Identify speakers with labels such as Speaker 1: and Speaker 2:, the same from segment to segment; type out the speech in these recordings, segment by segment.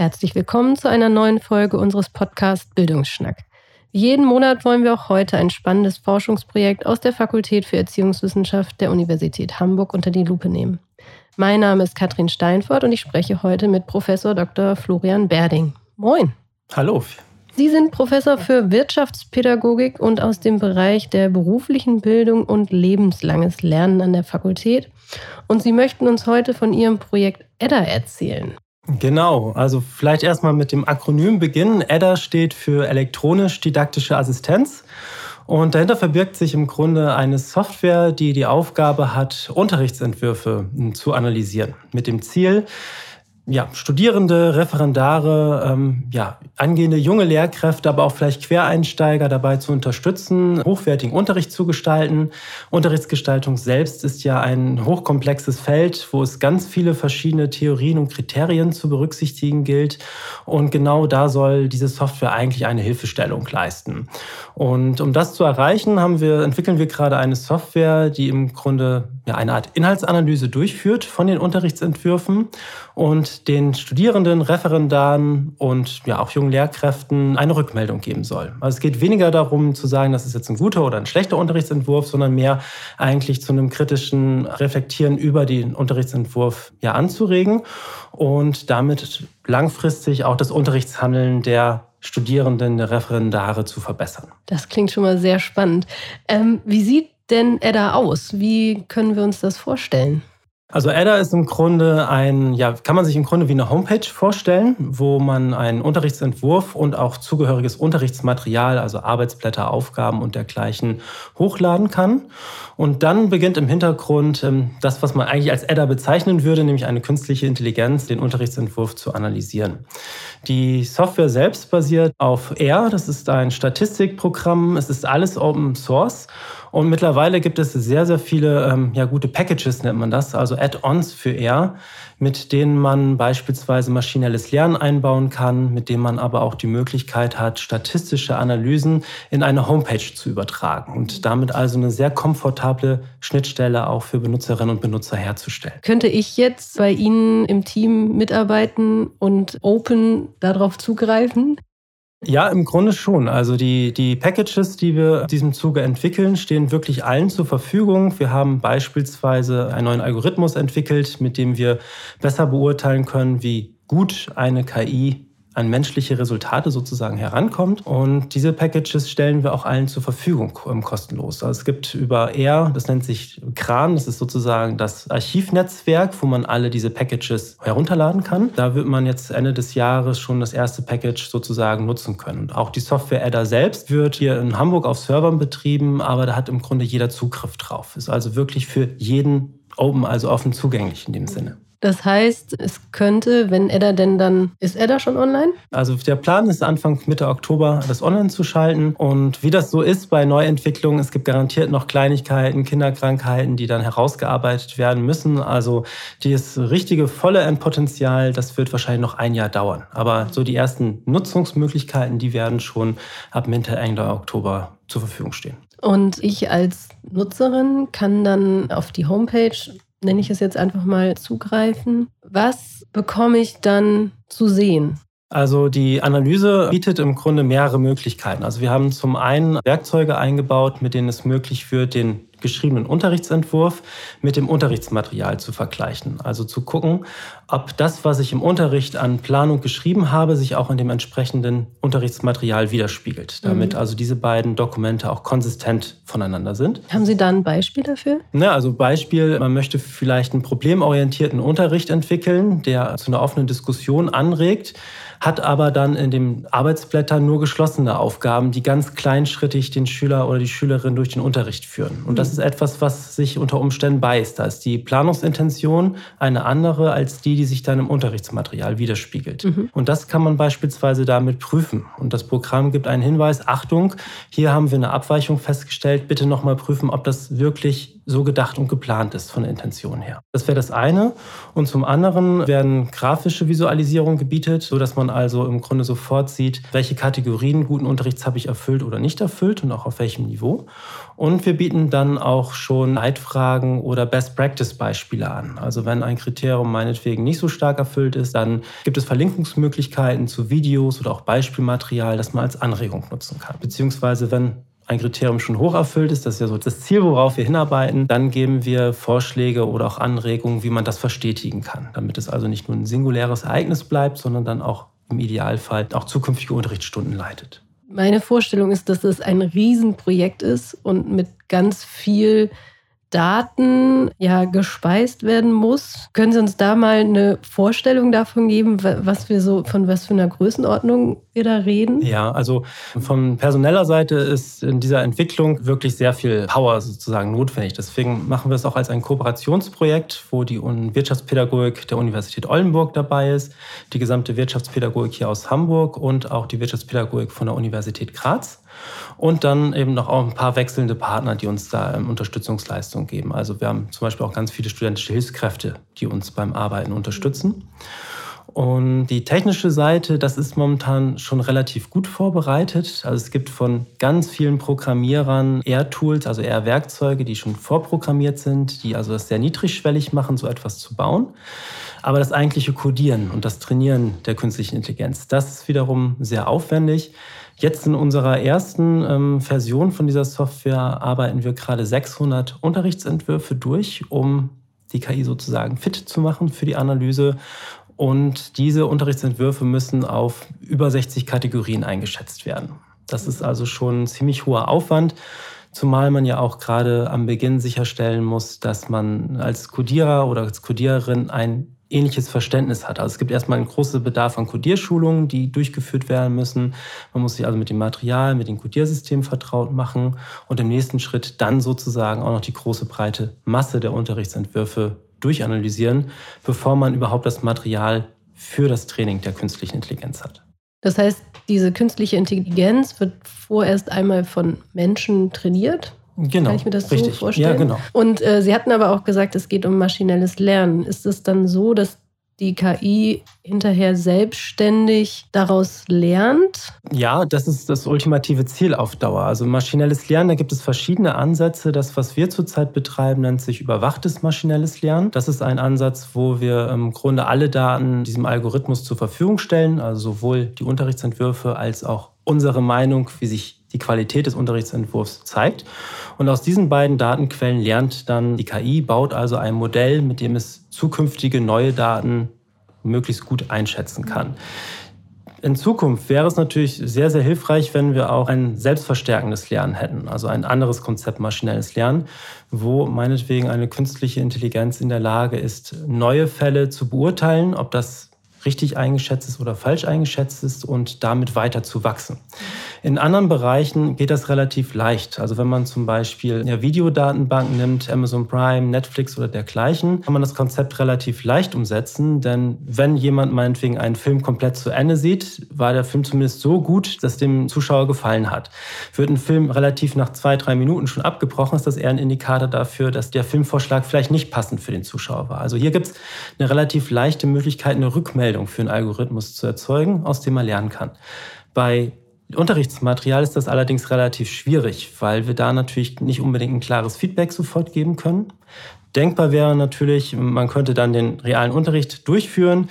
Speaker 1: Herzlich willkommen zu einer neuen Folge unseres Podcasts Bildungsschnack. Jeden Monat wollen wir auch heute ein spannendes Forschungsprojekt aus der Fakultät für Erziehungswissenschaft der Universität Hamburg unter die Lupe nehmen. Mein Name ist Katrin Steinfort und ich spreche heute mit Professor Dr. Florian Berding. Moin.
Speaker 2: Hallo.
Speaker 1: Sie sind Professor für Wirtschaftspädagogik und aus dem Bereich der beruflichen Bildung und lebenslanges Lernen an der Fakultät. Und Sie möchten uns heute von Ihrem Projekt EDDA erzählen.
Speaker 2: Genau, also vielleicht erstmal mit dem Akronym beginnen. EDDA steht für elektronisch-didaktische Assistenz. Und dahinter verbirgt sich im Grunde eine Software, die die Aufgabe hat, Unterrichtsentwürfe zu analysieren. Mit dem Ziel, ja, Studierende, Referendare, ähm, ja, angehende junge Lehrkräfte, aber auch vielleicht Quereinsteiger dabei zu unterstützen, hochwertigen Unterricht zu gestalten. Unterrichtsgestaltung selbst ist ja ein hochkomplexes Feld, wo es ganz viele verschiedene Theorien und Kriterien zu berücksichtigen gilt. Und genau da soll diese Software eigentlich eine Hilfestellung leisten. Und um das zu erreichen, haben wir, entwickeln wir gerade eine Software, die im Grunde eine Art Inhaltsanalyse durchführt von den Unterrichtsentwürfen und den Studierenden, Referendaren und ja auch jungen Lehrkräften eine Rückmeldung geben soll. Also es geht weniger darum zu sagen, das ist jetzt ein guter oder ein schlechter Unterrichtsentwurf, sondern mehr eigentlich zu einem kritischen Reflektieren über den Unterrichtsentwurf ja anzuregen und damit langfristig auch das Unterrichtshandeln der Studierenden, der Referendare zu verbessern.
Speaker 1: Das klingt schon mal sehr spannend. Ähm, wie sieht denn Edda aus? Wie können wir uns das vorstellen?
Speaker 2: Also Edda ist im Grunde ein, ja, kann man sich im Grunde wie eine Homepage vorstellen, wo man einen Unterrichtsentwurf und auch zugehöriges Unterrichtsmaterial, also Arbeitsblätter, Aufgaben und dergleichen hochladen kann. Und dann beginnt im Hintergrund ähm, das, was man eigentlich als Edda bezeichnen würde, nämlich eine künstliche Intelligenz, den Unterrichtsentwurf zu analysieren. Die Software selbst basiert auf R, das ist ein Statistikprogramm, es ist alles Open Source. Und mittlerweile gibt es sehr, sehr viele ähm, ja, gute Packages, nennt man das, also Add-ons für R, mit denen man beispielsweise maschinelles Lernen einbauen kann, mit denen man aber auch die Möglichkeit hat, statistische Analysen in eine Homepage zu übertragen und damit also eine sehr komfortable Schnittstelle auch für Benutzerinnen und Benutzer herzustellen.
Speaker 1: Könnte ich jetzt bei Ihnen im Team mitarbeiten und open darauf zugreifen?
Speaker 2: Ja, im Grunde schon. Also die, die Packages, die wir in diesem Zuge entwickeln, stehen wirklich allen zur Verfügung. Wir haben beispielsweise einen neuen Algorithmus entwickelt, mit dem wir besser beurteilen können, wie gut eine KI an menschliche Resultate sozusagen herankommt. Und diese Packages stellen wir auch allen zur Verfügung ähm, kostenlos. Also es gibt über R, das nennt sich Kran, das ist sozusagen das Archivnetzwerk, wo man alle diese Packages herunterladen kann. Da wird man jetzt Ende des Jahres schon das erste Package sozusagen nutzen können. Und auch die Software-Adder selbst wird hier in Hamburg auf Servern betrieben, aber da hat im Grunde jeder Zugriff drauf. Ist also wirklich für jeden open, also offen zugänglich in dem Sinne.
Speaker 1: Das heißt, es könnte, wenn Edda denn dann, ist Edda schon online?
Speaker 2: Also der Plan ist Anfang Mitte Oktober das online zu schalten. Und wie das so ist bei Neuentwicklungen, es gibt garantiert noch Kleinigkeiten, Kinderkrankheiten, die dann herausgearbeitet werden müssen. Also das richtige volle Endpotenzial, das wird wahrscheinlich noch ein Jahr dauern. Aber so die ersten Nutzungsmöglichkeiten, die werden schon ab Mitte, Ende Oktober zur Verfügung stehen.
Speaker 1: Und ich als Nutzerin kann dann auf die Homepage nenne ich es jetzt einfach mal, zugreifen. Was bekomme ich dann zu sehen?
Speaker 2: Also die Analyse bietet im Grunde mehrere Möglichkeiten. Also wir haben zum einen Werkzeuge eingebaut, mit denen es möglich wird, den geschriebenen Unterrichtsentwurf mit dem Unterrichtsmaterial zu vergleichen. Also zu gucken, ob das, was ich im Unterricht an Planung geschrieben habe, sich auch in dem entsprechenden Unterrichtsmaterial widerspiegelt, damit mhm. also diese beiden Dokumente auch konsistent voneinander sind.
Speaker 1: Haben Sie da ein Beispiel dafür?
Speaker 2: Ja, also Beispiel, man möchte vielleicht einen problemorientierten Unterricht entwickeln, der zu einer offenen Diskussion anregt hat aber dann in den Arbeitsblättern nur geschlossene Aufgaben, die ganz kleinschrittig den Schüler oder die Schülerin durch den Unterricht führen. Und das ist etwas, was sich unter Umständen beißt. Da ist die Planungsintention eine andere als die, die sich dann im Unterrichtsmaterial widerspiegelt. Mhm. Und das kann man beispielsweise damit prüfen. Und das Programm gibt einen Hinweis, Achtung, hier haben wir eine Abweichung festgestellt, bitte nochmal prüfen, ob das wirklich so gedacht und geplant ist von der Intention her. Das wäre das eine. Und zum anderen werden grafische Visualisierungen gebietet, sodass man also im Grunde sofort sieht, welche Kategorien guten Unterrichts habe ich erfüllt oder nicht erfüllt und auch auf welchem Niveau. Und wir bieten dann auch schon Leitfragen oder Best-Practice-Beispiele an. Also wenn ein Kriterium meinetwegen nicht so stark erfüllt ist, dann gibt es Verlinkungsmöglichkeiten zu Videos oder auch Beispielmaterial, das man als Anregung nutzen kann. Beziehungsweise wenn ein Kriterium schon hoch erfüllt ist, das ist ja so das Ziel, worauf wir hinarbeiten, dann geben wir Vorschläge oder auch Anregungen, wie man das verstetigen kann, damit es also nicht nur ein singuläres Ereignis bleibt, sondern dann auch im Idealfall auch zukünftige Unterrichtsstunden leitet.
Speaker 1: Meine Vorstellung ist, dass es ein Riesenprojekt ist und mit ganz viel Daten ja gespeist werden muss. Können Sie uns da mal eine Vorstellung davon geben, was wir so von was für einer Größenordnung wir da reden?
Speaker 2: Ja, also von personeller Seite ist in dieser Entwicklung wirklich sehr viel Power sozusagen notwendig. Deswegen machen wir es auch als ein Kooperationsprojekt, wo die Wirtschaftspädagogik der Universität Oldenburg dabei ist, die gesamte Wirtschaftspädagogik hier aus Hamburg und auch die Wirtschaftspädagogik von der Universität Graz. Und dann eben noch auch ein paar wechselnde Partner, die uns da ähm, Unterstützungsleistungen geben. Also wir haben zum Beispiel auch ganz viele studentische Hilfskräfte, die uns beim Arbeiten unterstützen. Und die technische Seite, das ist momentan schon relativ gut vorbereitet. Also es gibt von ganz vielen Programmierern eher Tools, also eher Werkzeuge, die schon vorprogrammiert sind, die also das sehr niedrigschwellig machen, so etwas zu bauen. Aber das eigentliche Codieren und das Trainieren der künstlichen Intelligenz, das ist wiederum sehr aufwendig. Jetzt in unserer ersten ähm, Version von dieser Software arbeiten wir gerade 600 Unterrichtsentwürfe durch, um die KI sozusagen fit zu machen für die Analyse. Und diese Unterrichtsentwürfe müssen auf über 60 Kategorien eingeschätzt werden. Das ist also schon ein ziemlich hoher Aufwand. Zumal man ja auch gerade am Beginn sicherstellen muss, dass man als Codierer oder als Codiererin ein ähnliches Verständnis hat. Also es gibt erstmal einen großen Bedarf an Codierschulungen, die durchgeführt werden müssen. Man muss sich also mit dem Material, mit dem Codiersystem vertraut machen und im nächsten Schritt dann sozusagen auch noch die große breite Masse der Unterrichtsentwürfe durchanalysieren, bevor man überhaupt das Material für das Training der künstlichen Intelligenz hat.
Speaker 1: Das heißt, diese künstliche Intelligenz wird vorerst einmal von Menschen trainiert
Speaker 2: Genau.
Speaker 1: Kann ich mir das richtig. so vorstellen?
Speaker 2: Ja, genau.
Speaker 1: Und äh, Sie hatten aber auch gesagt, es geht um maschinelles Lernen. Ist es dann so, dass die KI hinterher selbstständig daraus lernt?
Speaker 2: Ja, das ist das ultimative Ziel auf Dauer. Also maschinelles Lernen, da gibt es verschiedene Ansätze. Das, was wir zurzeit betreiben, nennt sich überwachtes maschinelles Lernen. Das ist ein Ansatz, wo wir im Grunde alle Daten diesem Algorithmus zur Verfügung stellen, also sowohl die Unterrichtsentwürfe als auch unsere Meinung, wie sich die Qualität des Unterrichtsentwurfs zeigt. Und aus diesen beiden Datenquellen lernt dann die KI, baut also ein Modell, mit dem es zukünftige neue Daten möglichst gut einschätzen kann. In Zukunft wäre es natürlich sehr, sehr hilfreich, wenn wir auch ein selbstverstärkendes Lernen hätten, also ein anderes Konzept maschinelles Lernen, wo meinetwegen eine künstliche Intelligenz in der Lage ist, neue Fälle zu beurteilen, ob das richtig eingeschätzt ist oder falsch eingeschätzt ist und damit weiter zu wachsen. In anderen Bereichen geht das relativ leicht. Also wenn man zum Beispiel ja, Videodatenbanken nimmt, Amazon Prime, Netflix oder dergleichen, kann man das Konzept relativ leicht umsetzen. Denn wenn jemand meinetwegen einen Film komplett zu Ende sieht, war der Film zumindest so gut, dass dem Zuschauer gefallen hat. Wird ein Film relativ nach zwei, drei Minuten schon abgebrochen, ist das eher ein Indikator dafür, dass der Filmvorschlag vielleicht nicht passend für den Zuschauer war. Also hier gibt es eine relativ leichte Möglichkeit, eine Rückmeldung für einen Algorithmus zu erzeugen, aus dem er lernen kann. Bei Unterrichtsmaterial ist das allerdings relativ schwierig, weil wir da natürlich nicht unbedingt ein klares Feedback sofort geben können. Denkbar wäre natürlich, man könnte dann den realen Unterricht durchführen,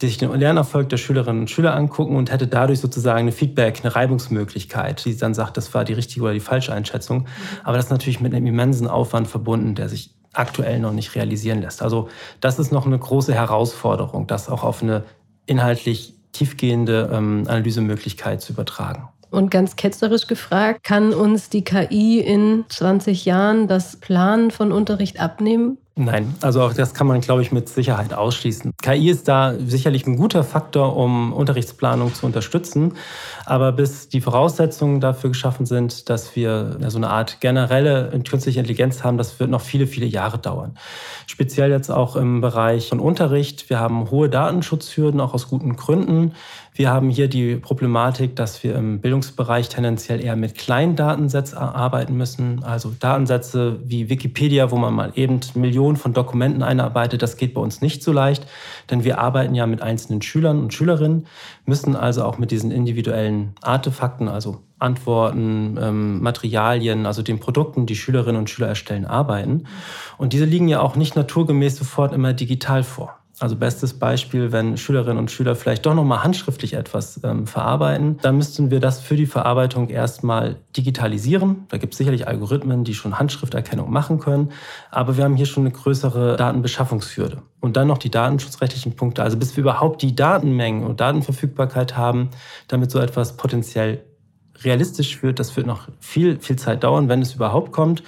Speaker 2: sich den Lernerfolg der Schülerinnen und Schüler angucken und hätte dadurch sozusagen eine Feedback, eine Reibungsmöglichkeit, die dann sagt, das war die richtige oder die falsche Einschätzung. Aber das ist natürlich mit einem immensen Aufwand verbunden, der sich aktuell noch nicht realisieren lässt. Also das ist noch eine große Herausforderung, das auch auf eine inhaltlich tiefgehende ähm, Analysemöglichkeit zu übertragen.
Speaker 1: Und ganz ketzerisch gefragt, kann uns die KI in 20 Jahren das Planen von Unterricht abnehmen?
Speaker 2: Nein, also auch das kann man, glaube ich, mit Sicherheit ausschließen. KI ist da sicherlich ein guter Faktor, um Unterrichtsplanung zu unterstützen. Aber bis die Voraussetzungen dafür geschaffen sind, dass wir so eine Art generelle künstliche Intelligenz haben, das wird noch viele, viele Jahre dauern. Speziell jetzt auch im Bereich von Unterricht. Wir haben hohe Datenschutzhürden, auch aus guten Gründen. Wir haben hier die Problematik, dass wir im Bildungsbereich tendenziell eher mit kleinen Datensätzen arbeiten müssen. Also Datensätze wie Wikipedia, wo man mal eben Millionen von Dokumenten einarbeitet, das geht bei uns nicht so leicht, denn wir arbeiten ja mit einzelnen Schülern und Schülerinnen, müssen also auch mit diesen individuellen Artefakten, also Antworten, ähm, Materialien, also den Produkten, die Schülerinnen und Schüler erstellen, arbeiten. Und diese liegen ja auch nicht naturgemäß sofort immer digital vor. Also bestes Beispiel, wenn Schülerinnen und Schüler vielleicht doch nochmal handschriftlich etwas ähm, verarbeiten, dann müssten wir das für die Verarbeitung erstmal digitalisieren. Da gibt es sicherlich Algorithmen, die schon Handschrifterkennung machen können, aber wir haben hier schon eine größere Datenbeschaffungshürde. Und dann noch die datenschutzrechtlichen Punkte. Also bis wir überhaupt die Datenmengen und Datenverfügbarkeit haben, damit so etwas potenziell realistisch wird, das wird noch viel, viel Zeit dauern, wenn es überhaupt kommt.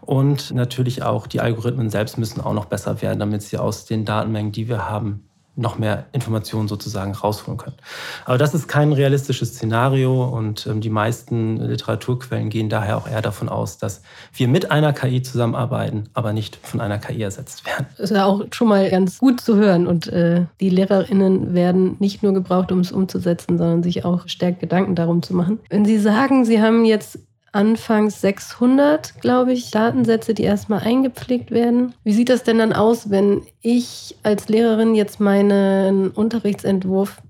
Speaker 2: Und natürlich auch die Algorithmen selbst müssen auch noch besser werden, damit sie aus den Datenmengen, die wir haben, noch mehr Informationen sozusagen rausholen können. Aber das ist kein realistisches Szenario und ähm, die meisten Literaturquellen gehen daher auch eher davon aus, dass wir mit einer KI zusammenarbeiten, aber nicht von einer KI ersetzt werden.
Speaker 1: Das ist ja auch schon mal ganz gut zu hören und äh, die LehrerInnen werden nicht nur gebraucht, um es umzusetzen, sondern sich auch stärkt Gedanken darum zu machen. Wenn Sie sagen, Sie haben jetzt anfangs 600, glaube ich, Datensätze, die erstmal eingepflegt werden. Wie sieht das denn dann aus, wenn ich als Lehrerin jetzt meinen Unterrichtsentwurf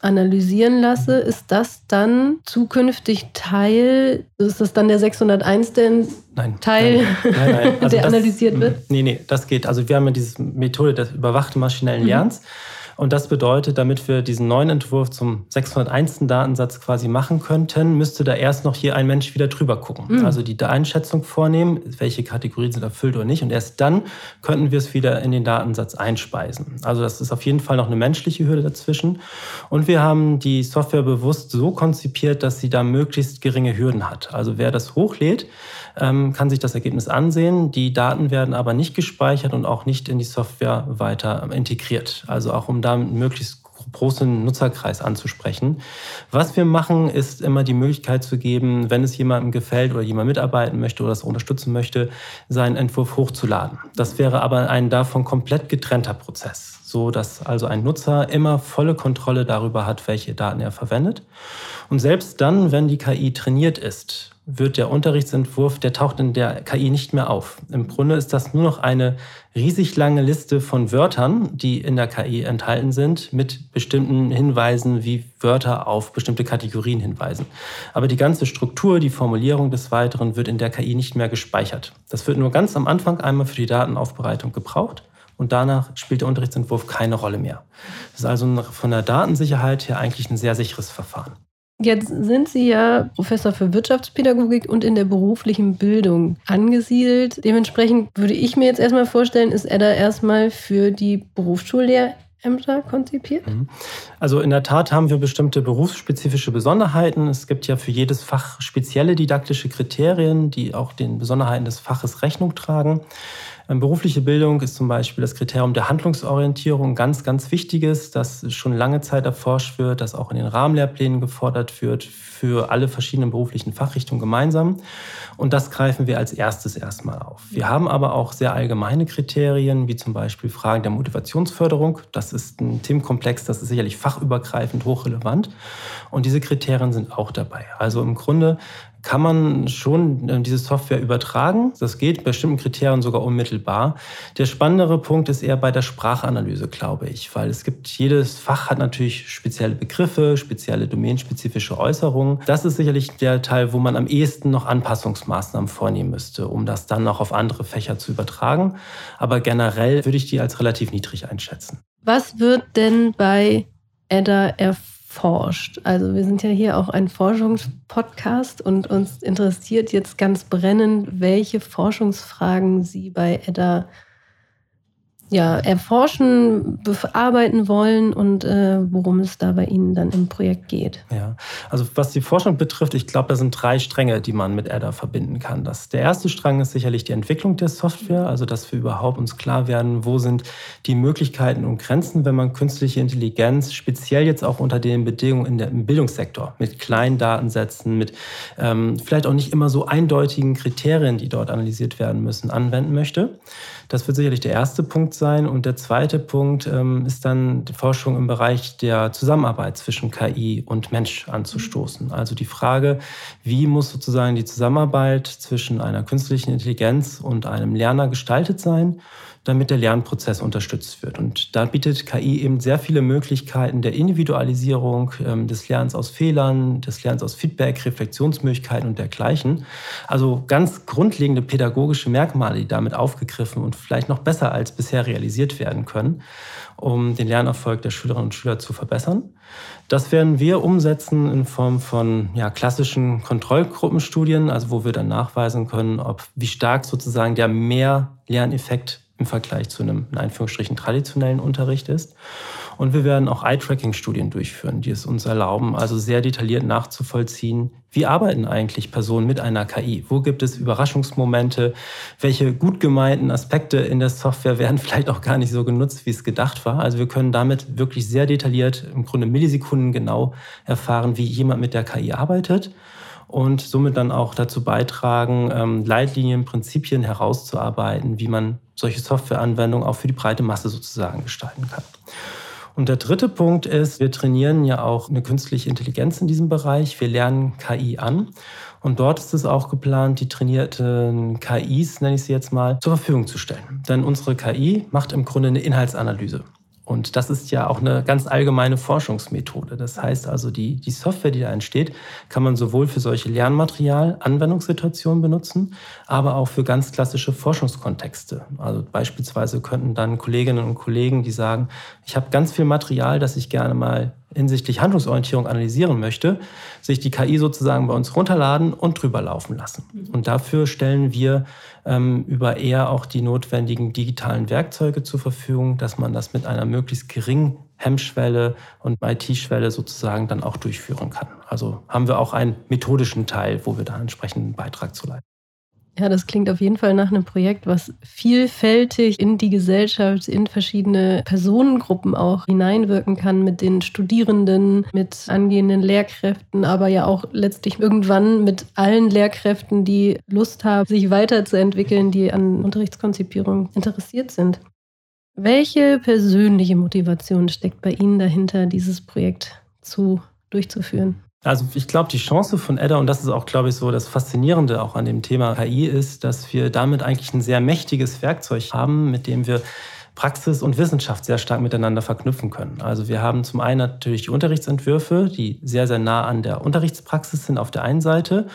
Speaker 1: analysieren lasse? Ist das dann zukünftig Teil, ist das dann der 601 denn
Speaker 2: nein,
Speaker 1: Teil,
Speaker 2: nein, nein, nein.
Speaker 1: Also der das, analysiert wird?
Speaker 2: Nee, nee, das geht. Also wir haben ja diese Methode des überwachten maschinellen mhm. Lernens. Mhm. Und das bedeutet, damit wir diesen neuen Entwurf zum 601. Datensatz quasi machen könnten, müsste da erst noch hier ein Mensch wieder drüber gucken. Mhm. Also die Einschätzung vornehmen, welche Kategorien sind erfüllt oder nicht. Und erst dann könnten wir es wieder in den Datensatz einspeisen. Also das ist auf jeden Fall noch eine menschliche Hürde dazwischen. Und wir haben die Software bewusst so konzipiert, dass sie da möglichst geringe Hürden hat. Also wer das hochlädt, ähm, kann sich das Ergebnis ansehen. Die Daten werden aber nicht gespeichert und auch nicht in die Software weiter integriert. Also auch um da möglichst großen Nutzerkreis anzusprechen. Was wir machen, ist immer die Möglichkeit zu geben, wenn es jemandem gefällt oder jemand mitarbeiten möchte oder das unterstützen möchte, seinen Entwurf hochzuladen. Das wäre aber ein davon komplett getrennter Prozess, so dass also ein Nutzer immer volle Kontrolle darüber hat, welche Daten er verwendet. Und selbst dann, wenn die KI trainiert ist, wird der Unterrichtsentwurf, der taucht in der KI nicht mehr auf. Im Grunde ist das nur noch eine riesig lange Liste von Wörtern, die in der KI enthalten sind, mit bestimmten Hinweisen, wie Wörter auf bestimmte Kategorien hinweisen. Aber die ganze Struktur, die Formulierung des Weiteren wird in der KI nicht mehr gespeichert. Das wird nur ganz am Anfang einmal für die Datenaufbereitung gebraucht und danach spielt der Unterrichtsentwurf keine Rolle mehr. Das ist also von der Datensicherheit her eigentlich ein sehr sicheres Verfahren.
Speaker 1: Jetzt sind Sie ja Professor für Wirtschaftspädagogik und in der beruflichen Bildung angesiedelt. Dementsprechend würde ich mir jetzt erstmal vorstellen, ist EDA erstmal für die Berufsschullehrämter konzipiert? Mhm.
Speaker 2: Also in der Tat haben wir bestimmte berufsspezifische Besonderheiten. Es gibt ja für jedes Fach spezielle didaktische Kriterien, die auch den Besonderheiten des Faches Rechnung tragen. Ähm, berufliche Bildung ist zum Beispiel das Kriterium der Handlungsorientierung ganz, ganz wichtiges, das schon lange Zeit erforscht wird, das auch in den Rahmenlehrplänen gefordert wird für alle verschiedenen beruflichen Fachrichtungen gemeinsam. Und das greifen wir als erstes erstmal auf. Wir haben aber auch sehr allgemeine Kriterien, wie zum Beispiel Fragen der Motivationsförderung. Das ist ein Themenkomplex, das ist sicherlich fachübergreifend hochrelevant. Und diese Kriterien sind auch dabei. Also im Grunde kann man schon äh, diese Software übertragen. Das geht bei bestimmten Kriterien sogar unmittelbar. Der spannendere Punkt ist eher bei der Sprachanalyse, glaube ich, weil es gibt, jedes Fach hat natürlich spezielle Begriffe, spezielle domänenspezifische Äußerungen. Das ist sicherlich der Teil, wo man am ehesten noch Anpassungsmaßnahmen vornehmen müsste, um das dann auch auf andere Fächer zu übertragen. Aber generell würde ich die als relativ niedrig einschätzen.
Speaker 1: Was wird denn bei Edda erfolgt? forscht. Also wir sind ja hier auch ein Forschungspodcast und uns interessiert jetzt ganz brennend, welche Forschungsfragen Sie bei Edda ja, erforschen, bearbeiten wollen und äh, worum es da bei Ihnen dann im Projekt geht.
Speaker 2: Ja, also was die Forschung betrifft, ich glaube, da sind drei Stränge, die man mit ADA verbinden kann. Das, der erste Strang ist sicherlich die Entwicklung der Software, also dass wir überhaupt uns klar werden, wo sind die Möglichkeiten und Grenzen, wenn man künstliche Intelligenz, speziell jetzt auch unter den Bedingungen in der, im Bildungssektor, mit kleinen Datensätzen, mit ähm, vielleicht auch nicht immer so eindeutigen Kriterien, die dort analysiert werden müssen, anwenden möchte. Das wird sicherlich der erste Punkt Punkt sein. Und der zweite Punkt ähm, ist dann die Forschung im Bereich der Zusammenarbeit zwischen KI und Mensch anzustoßen. Also die Frage, wie muss sozusagen die Zusammenarbeit zwischen einer künstlichen Intelligenz und einem Lerner gestaltet sein? Damit der Lernprozess unterstützt wird. Und da bietet KI eben sehr viele Möglichkeiten der Individualisierung, ähm, des Lernens aus Fehlern, des Lernens aus Feedback, Reflexionsmöglichkeiten und dergleichen. Also ganz grundlegende pädagogische Merkmale, die damit aufgegriffen und vielleicht noch besser als bisher realisiert werden können, um den Lernerfolg der Schülerinnen und Schüler zu verbessern. Das werden wir umsetzen in Form von ja, klassischen Kontrollgruppenstudien, also wo wir dann nachweisen können, ob wie stark sozusagen der Mehr-Lerneffekt im Vergleich zu einem in Anführungsstrichen traditionellen Unterricht ist. Und wir werden auch Eye-Tracking-Studien durchführen, die es uns erlauben, also sehr detailliert nachzuvollziehen, wie arbeiten eigentlich Personen mit einer KI? Wo gibt es Überraschungsmomente? Welche gut gemeinten Aspekte in der Software werden vielleicht auch gar nicht so genutzt, wie es gedacht war? Also wir können damit wirklich sehr detailliert, im Grunde Millisekunden genau erfahren, wie jemand mit der KI arbeitet und somit dann auch dazu beitragen, ähm, Leitlinien, Prinzipien herauszuarbeiten, wie man solche Softwareanwendungen auch für die breite Masse sozusagen gestalten kann. Und der dritte Punkt ist, wir trainieren ja auch eine künstliche Intelligenz in diesem Bereich. Wir lernen KI an. Und dort ist es auch geplant, die trainierten KIs, nenne ich sie jetzt mal, zur Verfügung zu stellen. Denn unsere KI macht im Grunde eine Inhaltsanalyse. Und das ist ja auch eine ganz allgemeine Forschungsmethode. Das heißt also, die, die Software, die da entsteht, kann man sowohl für solche Lernmaterial, Anwendungssituationen benutzen, aber auch für ganz klassische Forschungskontexte. Also beispielsweise könnten dann Kolleginnen und Kollegen, die sagen, ich habe ganz viel Material, das ich gerne mal hinsichtlich Handlungsorientierung analysieren möchte, sich die KI sozusagen bei uns runterladen und drüber laufen lassen. Mhm. Und dafür stellen wir ähm, über eher auch die notwendigen digitalen Werkzeuge zur Verfügung, dass man das mit einer möglichst geringen Hemmschwelle und IT-Schwelle sozusagen dann auch durchführen kann. Also haben wir auch einen methodischen Teil, wo wir da entsprechenden Beitrag zu leisten.
Speaker 1: Ja, das klingt auf jeden Fall nach einem Projekt, was vielfältig in die Gesellschaft, in verschiedene Personengruppen auch hineinwirken kann, mit den Studierenden, mit angehenden Lehrkräften, aber ja auch letztlich irgendwann mit allen Lehrkräften, die Lust haben, sich weiterzuentwickeln, die an Unterrichtskonzipierung interessiert sind. Welche persönliche Motivation steckt bei Ihnen dahinter, dieses Projekt zu durchzuführen?
Speaker 2: Also ich glaube, die Chance von Edda, und das ist auch, glaube ich, so das Faszinierende auch an dem Thema KI, ist, dass wir damit eigentlich ein sehr mächtiges Werkzeug haben, mit dem wir Praxis und Wissenschaft sehr stark miteinander verknüpfen können. Also wir haben zum einen natürlich die Unterrichtsentwürfe, die sehr, sehr nah an der Unterrichtspraxis sind auf der einen Seite.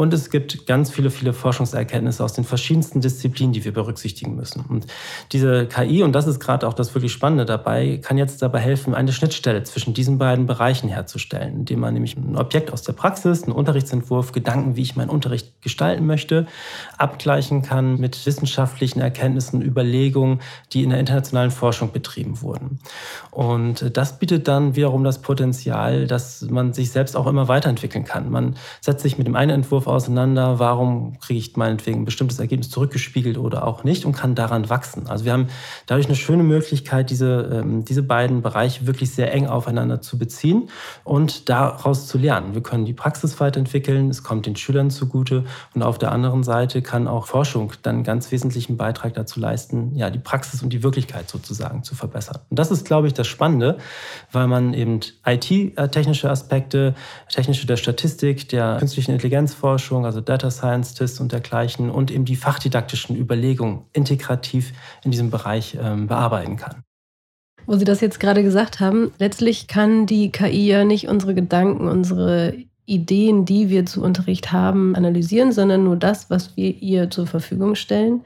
Speaker 2: Und es gibt ganz viele, viele Forschungserkenntnisse aus den verschiedensten Disziplinen, die wir berücksichtigen müssen. Und diese KI, und das ist gerade auch das wirklich Spannende dabei, kann jetzt dabei helfen, eine Schnittstelle zwischen diesen beiden Bereichen herzustellen, indem man nämlich ein Objekt aus der Praxis, einen Unterrichtsentwurf, Gedanken, wie ich meinen Unterricht gestalten möchte, abgleichen kann mit wissenschaftlichen Erkenntnissen, Überlegungen, die in der internationalen Forschung betrieben wurden. Und das bietet dann wiederum das Potenzial, dass man sich selbst auch immer weiterentwickeln kann. Man setzt sich mit dem einen Entwurf auseinander, warum kriege ich meinetwegen ein bestimmtes Ergebnis zurückgespiegelt oder auch nicht und kann daran wachsen. Also wir haben dadurch eine schöne Möglichkeit, diese, ähm, diese beiden Bereiche wirklich sehr eng aufeinander zu beziehen und daraus zu lernen. Wir können die Praxis weiterentwickeln, es kommt den Schülern zugute und auf der anderen Seite kann auch Forschung dann einen ganz wesentlichen Beitrag dazu leisten, ja, die Praxis und die Wirklichkeit sozusagen zu verbessern. Und das ist, glaube ich, das Spannende, weil man eben IT-technische Aspekte, technische der Statistik, der künstlichen Intelligenzforschung, also Data Scientists und dergleichen und eben die fachdidaktischen Überlegungen integrativ in diesem Bereich ähm, bearbeiten kann.
Speaker 1: Wo Sie das jetzt gerade gesagt haben, letztlich kann die KI ja nicht unsere Gedanken, unsere Ideen, die wir zu Unterricht haben, analysieren, sondern nur das, was wir ihr zur Verfügung stellen.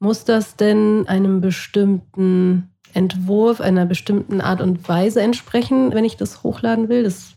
Speaker 1: Muss das denn einem bestimmten Entwurf, einer bestimmten Art und Weise entsprechen, wenn ich das hochladen will? Das.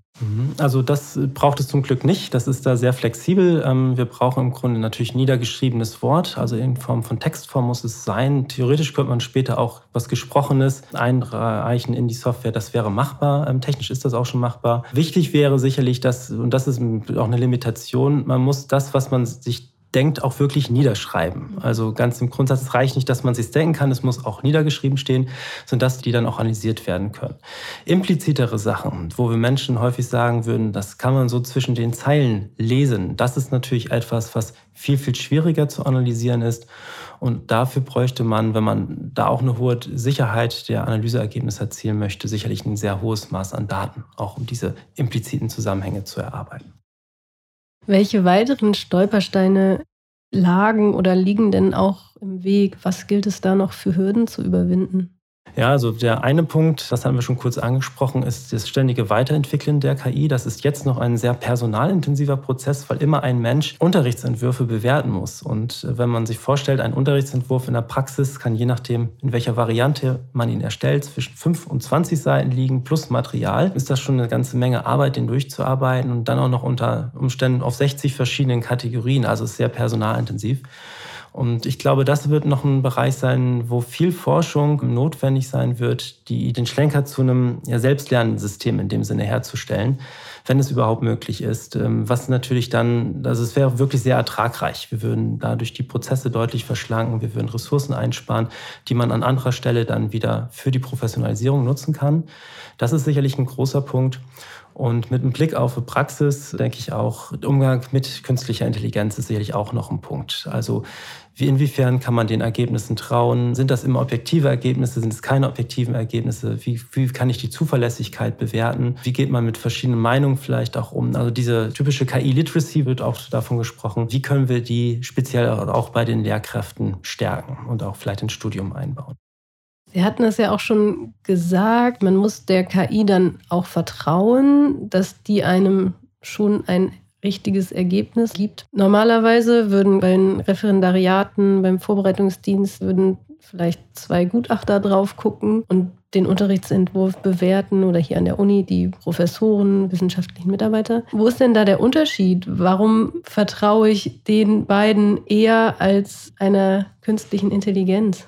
Speaker 2: Also das braucht es zum Glück nicht. Das ist da sehr flexibel. Ähm, wir brauchen im Grunde natürlich niedergeschriebenes Wort, also in Form von Textform muss es sein. Theoretisch könnte man später auch was Gesprochenes einreichen in die Software. Das wäre machbar. Ähm, technisch ist das auch schon machbar. Wichtig wäre sicherlich, dass, und das ist auch eine Limitation, man muss das, was man sich denkt, auch wirklich niederschreiben. Also ganz im Grundsatz, es reicht nicht, dass man sich denken kann, es muss auch niedergeschrieben stehen, sodass die dann auch analysiert werden können. Implizitere Sachen, wo wir Menschen häufig sagen würden, das kann man so zwischen den Zeilen lesen, das ist natürlich etwas, was viel, viel schwieriger zu analysieren ist. Und dafür bräuchte man, wenn man da auch eine hohe Sicherheit der Analyseergebnisse erzielen möchte, sicherlich ein sehr hohes Maß an Daten, auch um diese impliziten Zusammenhänge zu erarbeiten.
Speaker 1: Welche weiteren Stolpersteine lagen oder liegen denn auch im Weg? Was gilt es da noch für Hürden zu überwinden?
Speaker 2: Ja, also der eine Punkt, das haben wir schon kurz angesprochen, ist das ständige Weiterentwickeln der KI. Das ist jetzt noch ein sehr personalintensiver Prozess, weil immer ein Mensch Unterrichtsentwürfe bewerten muss. Und wenn man sich vorstellt, ein Unterrichtsentwurf in der Praxis kann je nachdem, in welcher Variante man ihn erstellt, zwischen 5 und 20 Seiten liegen plus Material, ist das schon eine ganze Menge Arbeit, den durchzuarbeiten und dann auch noch unter Umständen auf 60 verschiedenen Kategorien. Also ist sehr personalintensiv. Und ich glaube, das wird noch ein Bereich sein, wo viel Forschung notwendig sein wird, die den Schlenker zu einem ja, selbstlernenden System in dem Sinne herzustellen, wenn es überhaupt möglich ist. Ähm, was natürlich dann, also es wäre wirklich sehr ertragreich. Wir würden dadurch die Prozesse deutlich verschlanken, wir würden Ressourcen einsparen, die man an anderer Stelle dann wieder für die Professionalisierung nutzen kann. Das ist sicherlich ein großer Punkt. Und mit einem Blick auf die Praxis denke ich auch, Umgang mit künstlicher Intelligenz ist sicherlich auch noch ein Punkt. Also wie inwiefern kann man den Ergebnissen trauen? Sind das immer objektive Ergebnisse? Sind es keine objektiven Ergebnisse? Wie, wie kann ich die Zuverlässigkeit bewerten? Wie geht man mit verschiedenen Meinungen vielleicht auch um? Also diese typische KI-Literacy wird auch davon gesprochen. Wie können wir die speziell auch bei den Lehrkräften stärken und auch vielleicht ins Studium einbauen?
Speaker 1: Sie hatten es ja auch schon gesagt, man muss der KI dann auch vertrauen, dass die einem schon ein richtiges Ergebnis gibt. Normalerweise würden bei den Referendariaten, beim Vorbereitungsdienst, würden vielleicht zwei Gutachter drauf gucken und den Unterrichtsentwurf bewerten oder hier an der Uni die Professoren, wissenschaftlichen Mitarbeiter. Wo ist denn da der Unterschied? Warum vertraue ich den beiden eher als einer künstlichen Intelligenz?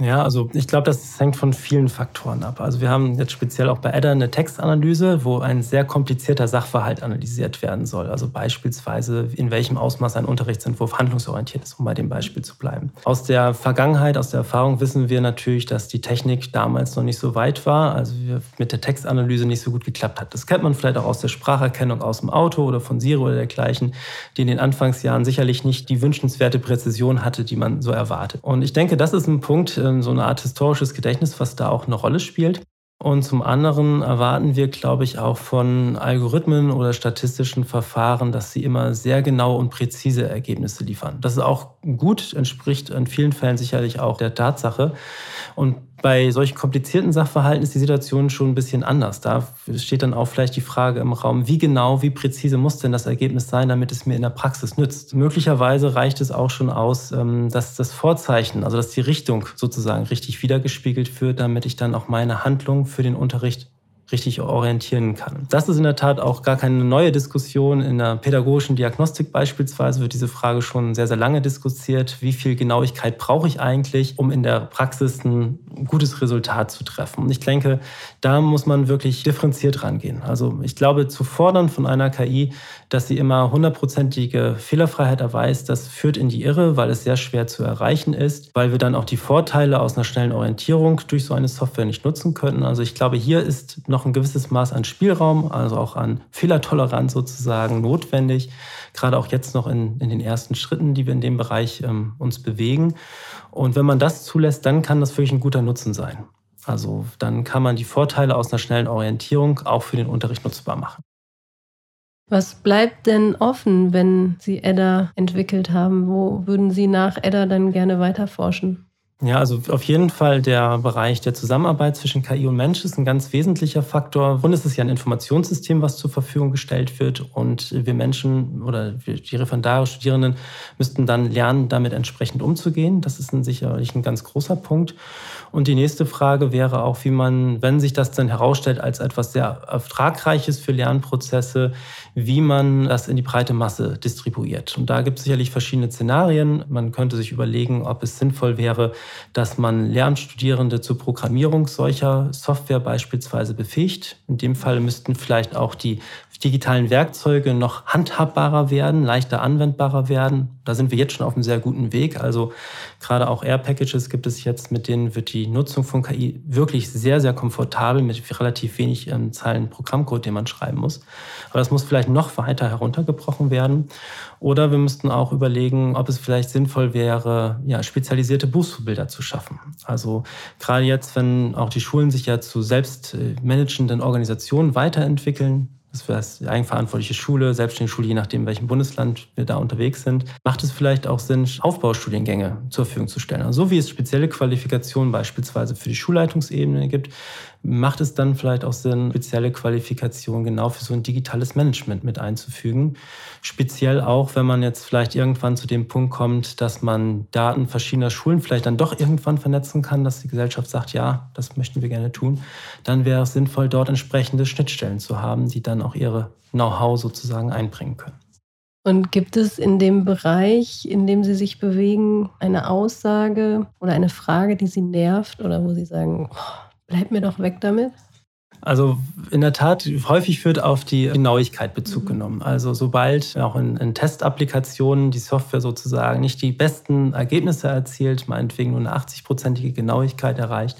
Speaker 2: Ja, also ich glaube, das hängt von vielen Faktoren ab. Also wir haben jetzt speziell auch bei Adder eine Textanalyse, wo ein sehr komplizierter Sachverhalt analysiert werden soll. Also beispielsweise, in welchem Ausmaß ein Unterrichtsentwurf handlungsorientiert ist, um bei dem Beispiel zu bleiben. Aus der Vergangenheit, aus der Erfahrung wissen wir natürlich, dass die Technik damals noch nicht so weit war, also mit der Textanalyse nicht so gut geklappt hat. Das kennt man vielleicht auch aus der Spracherkennung aus dem Auto oder von Siri oder dergleichen, die in den Anfangsjahren sicherlich nicht die wünschenswerte Präzision hatte, die man so erwartet. Und ich denke, das ist ein Punkt, so eine Art historisches Gedächtnis, was da auch eine Rolle spielt. Und zum anderen erwarten wir, glaube ich, auch von Algorithmen oder statistischen Verfahren, dass sie immer sehr genaue und präzise Ergebnisse liefern. Das ist auch gut, entspricht in vielen Fällen sicherlich auch der Tatsache. Und bei solchen komplizierten Sachverhalten ist die Situation schon ein bisschen anders. Da steht dann auch vielleicht die Frage im Raum, wie genau, wie präzise muss denn das Ergebnis sein, damit es mir in der Praxis nützt. Möglicherweise reicht es auch schon aus, ähm, dass das Vorzeichen, also dass die Richtung sozusagen richtig wiedergespiegelt wird, damit ich dann auch meine Handlung für den Unterricht richtig orientieren kann. Das ist in der Tat auch gar keine neue Diskussion. In der pädagogischen Diagnostik beispielsweise wird diese Frage schon sehr, sehr lange diskutiert. Wie viel Genauigkeit brauche ich eigentlich, um in der Praxis ein gutes Resultat zu treffen? Und ich denke, da muss man wirklich differenziert rangehen. Also ich glaube, zu fordern von einer KI, dass sie immer hundertprozentige Fehlerfreiheit erweist, das führt in die Irre, weil es sehr schwer zu erreichen ist, weil wir dann auch die Vorteile aus einer schnellen Orientierung durch so eine Software nicht nutzen könnten. Also ich glaube, hier ist noch ein gewisses Maß an Spielraum, also auch an Fehlertoleranz sozusagen notwendig, gerade auch jetzt noch in, in den ersten Schritten, die wir in dem Bereich ähm, uns bewegen. Und wenn man das zulässt, dann kann das wirklich ein guter Nutzen sein. Also dann kann man die Vorteile aus einer schnellen Orientierung auch für den Unterricht nutzbar machen.
Speaker 1: Was bleibt denn offen, wenn Sie Edda entwickelt haben? Wo würden Sie nach Edda dann gerne weiter forschen?
Speaker 2: Ja, also auf jeden Fall der Bereich der Zusammenarbeit zwischen KI und Mensch ist ein ganz wesentlicher Faktor. Und es ist ja ein Informationssystem, was zur Verfügung gestellt wird. Und wir Menschen oder die Referendare, Studierenden müssten dann lernen, damit entsprechend umzugehen. Das ist ein, sicherlich ein ganz großer Punkt. Und die nächste Frage wäre auch, wie man, wenn sich das dann herausstellt als etwas sehr ertragreiches für Lernprozesse, wie man das in die breite Masse distribuiert. Und da gibt es sicherlich verschiedene Szenarien. Man könnte sich überlegen, ob es sinnvoll wäre, dass man Lernstudierende zur Programmierung solcher Software beispielsweise befähigt. In dem Fall müssten vielleicht auch die digitalen Werkzeuge noch handhabbarer werden, leichter anwendbarer werden. Da sind wir jetzt schon auf einem sehr guten Weg. Also gerade auch Air-Packages gibt es jetzt, mit denen wird die Nutzung von KI wirklich sehr, sehr komfortabel mit relativ wenig ähm, Zeilen Programmcode, den man schreiben muss. Aber das muss vielleicht noch weiter heruntergebrochen werden. Oder wir müssten auch überlegen, ob es vielleicht sinnvoll wäre, ja, spezialisierte Buchvorbilder zu schaffen. Also gerade jetzt, wenn auch die Schulen sich ja zu selbstmanagenden Organisationen weiterentwickeln, das wäre die eigenverantwortliche Schule, selbstständige Schule, je nachdem, in welchem Bundesland wir da unterwegs sind, macht es vielleicht auch Sinn, Aufbaustudiengänge zur Verfügung zu stellen. Also so wie es spezielle Qualifikationen beispielsweise für die Schulleitungsebene gibt, macht es dann vielleicht auch Sinn, spezielle Qualifikationen genau für so ein digitales Management mit einzufügen. Speziell auch, wenn man jetzt vielleicht irgendwann zu dem Punkt kommt, dass man Daten verschiedener Schulen vielleicht dann doch irgendwann vernetzen kann, dass die Gesellschaft sagt, ja, das möchten wir gerne tun, dann wäre es sinnvoll, dort entsprechende Schnittstellen zu haben, die dann auch ihre Know-how sozusagen einbringen können.
Speaker 1: Und gibt es in dem Bereich, in dem Sie sich bewegen, eine Aussage oder eine Frage, die Sie nervt oder wo Sie sagen, oh, Bleib mir doch weg damit.
Speaker 2: Also in der Tat, häufig wird auf die Genauigkeit Bezug mhm. genommen. Also sobald auch in, in, Testapplikationen die Software sozusagen nicht die besten Ergebnisse erzielt, meinetwegen nur eine 80-prozentige Genauigkeit erreicht,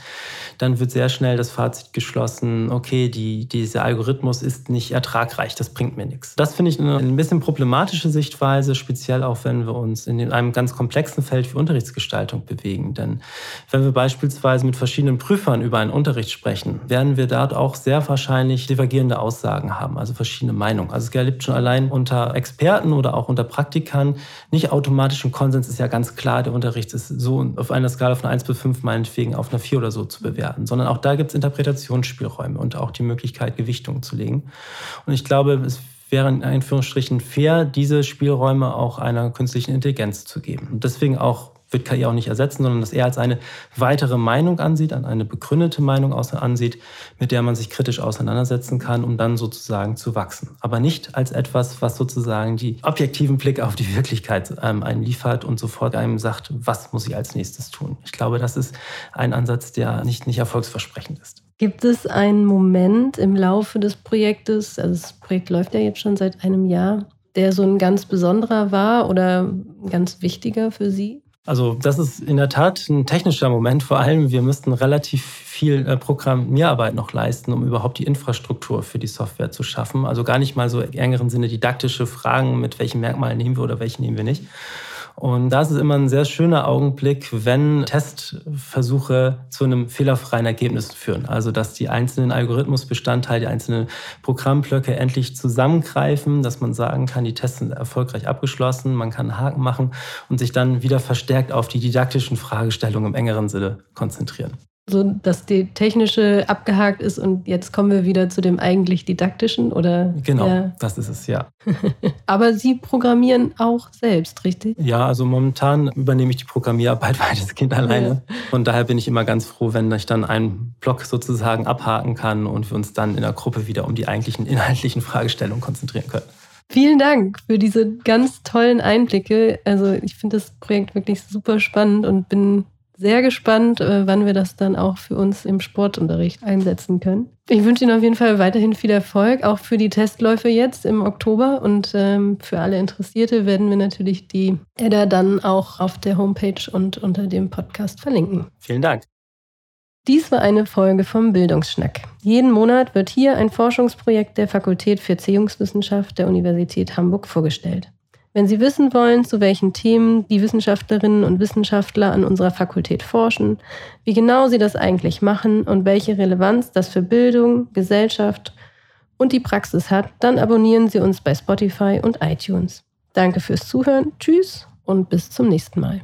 Speaker 2: dann wird sehr schnell das Fazit geschlossen, okay, die, dieser Algorithmus ist nicht ertragreich, das bringt mir nichts. Das finde ich eine ein bisschen problematische Sichtweise, speziell auch wenn wir uns in einem ganz komplexen Feld wie Unterrichtsgestaltung bewegen. Denn wenn wir beispielsweise mit verschiedenen Prüfern über einen Unterricht sprechen, werden wir dort auch sehr wahrscheinlich divergierende Aussagen haben, also verschiedene Meinungen. Also es erlebt schon allein unter Experten oder auch unter Praktikern nicht automatisch ein Konsens ist ja ganz klar, der Unterricht ist so auf einer Skala von 1 bis 5 meinetwegen auf einer 4 oder so zu bewerten sondern auch da gibt es Interpretationsspielräume und auch die Möglichkeit, Gewichtungen zu legen. Und ich glaube, es wäre in Anführungsstrichen fair, diese Spielräume auch einer künstlichen Intelligenz zu geben. Und deswegen auch wird KI auch nicht ersetzen, sondern das eher als eine weitere Meinung ansieht, eine begründete Meinung ansieht, mit der man sich kritisch auseinandersetzen kann, um dann sozusagen zu wachsen. Aber nicht als etwas, was sozusagen die objektiven Blick auf die Wirklichkeit ähm, einem liefert und sofort einem sagt, was muss ich als nächstes tun. Ich glaube, das ist ein Ansatz, der nicht, nicht erfolgsversprechend ist.
Speaker 1: Gibt es einen Moment im Laufe des Projektes, also das Projekt läuft ja jetzt schon seit einem Jahr, der so ein ganz besonderer war oder ganz wichtiger für Sie?
Speaker 2: Also das ist in der Tat ein technischer Moment. Vor allem, wir müssten relativ viel äh, Programmierarbeit noch leisten, um überhaupt die Infrastruktur für die Software zu schaffen. Also gar nicht mal so im engeren Sinne didaktische Fragen, mit welchen Merkmalen nehmen wir oder welche nehmen wir nicht, und da ist es immer ein sehr schöner Augenblick, wenn Testversuche zu einem fehlerfreien Ergebnis führen. Also dass die einzelnen Algorithmusbestandteile, die einzelnen Programmblöcke endlich zusammengreifen, dass man sagen kann, die Tests sind erfolgreich abgeschlossen, man kann einen Haken machen und sich dann wieder verstärkt auf die didaktischen Fragestellungen im engeren Sinne konzentrieren
Speaker 1: so dass die technische abgehakt ist und jetzt kommen wir wieder zu dem eigentlich didaktischen oder
Speaker 2: genau ja. das ist es ja
Speaker 1: aber Sie programmieren auch selbst richtig
Speaker 2: ja also momentan übernehme ich die Programmierarbeit weitestgehend alleine ja. und daher bin ich immer ganz froh wenn ich dann einen Block sozusagen abhaken kann und wir uns dann in der Gruppe wieder um die eigentlichen inhaltlichen Fragestellungen konzentrieren können
Speaker 1: Vielen Dank für diese ganz tollen Einblicke. Also ich finde das Projekt wirklich super spannend und bin sehr gespannt, äh, wann wir das dann auch für uns im Sportunterricht einsetzen können. Ich wünsche Ihnen auf jeden Fall weiterhin viel Erfolg, auch für die Testläufe jetzt im Oktober. Und ähm, für alle Interessierte werden wir natürlich die Edda dann auch auf der Homepage und unter dem Podcast verlinken.
Speaker 2: Vielen Dank.
Speaker 1: Dies war eine Folge vom Bildungsschnack. Jeden Monat wird hier ein Forschungsprojekt der Fakultät für Erziehungswissenschaft der Universität Hamburg vorgestellt. Wenn Sie wissen wollen, zu welchen Themen die Wissenschaftlerinnen und Wissenschaftler an unserer Fakultät forschen, wie genau sie das eigentlich machen und welche Relevanz das für Bildung, Gesellschaft und die Praxis hat, dann abonnieren Sie uns bei Spotify und iTunes. Danke fürs Zuhören, tschüss und bis zum nächsten Mal.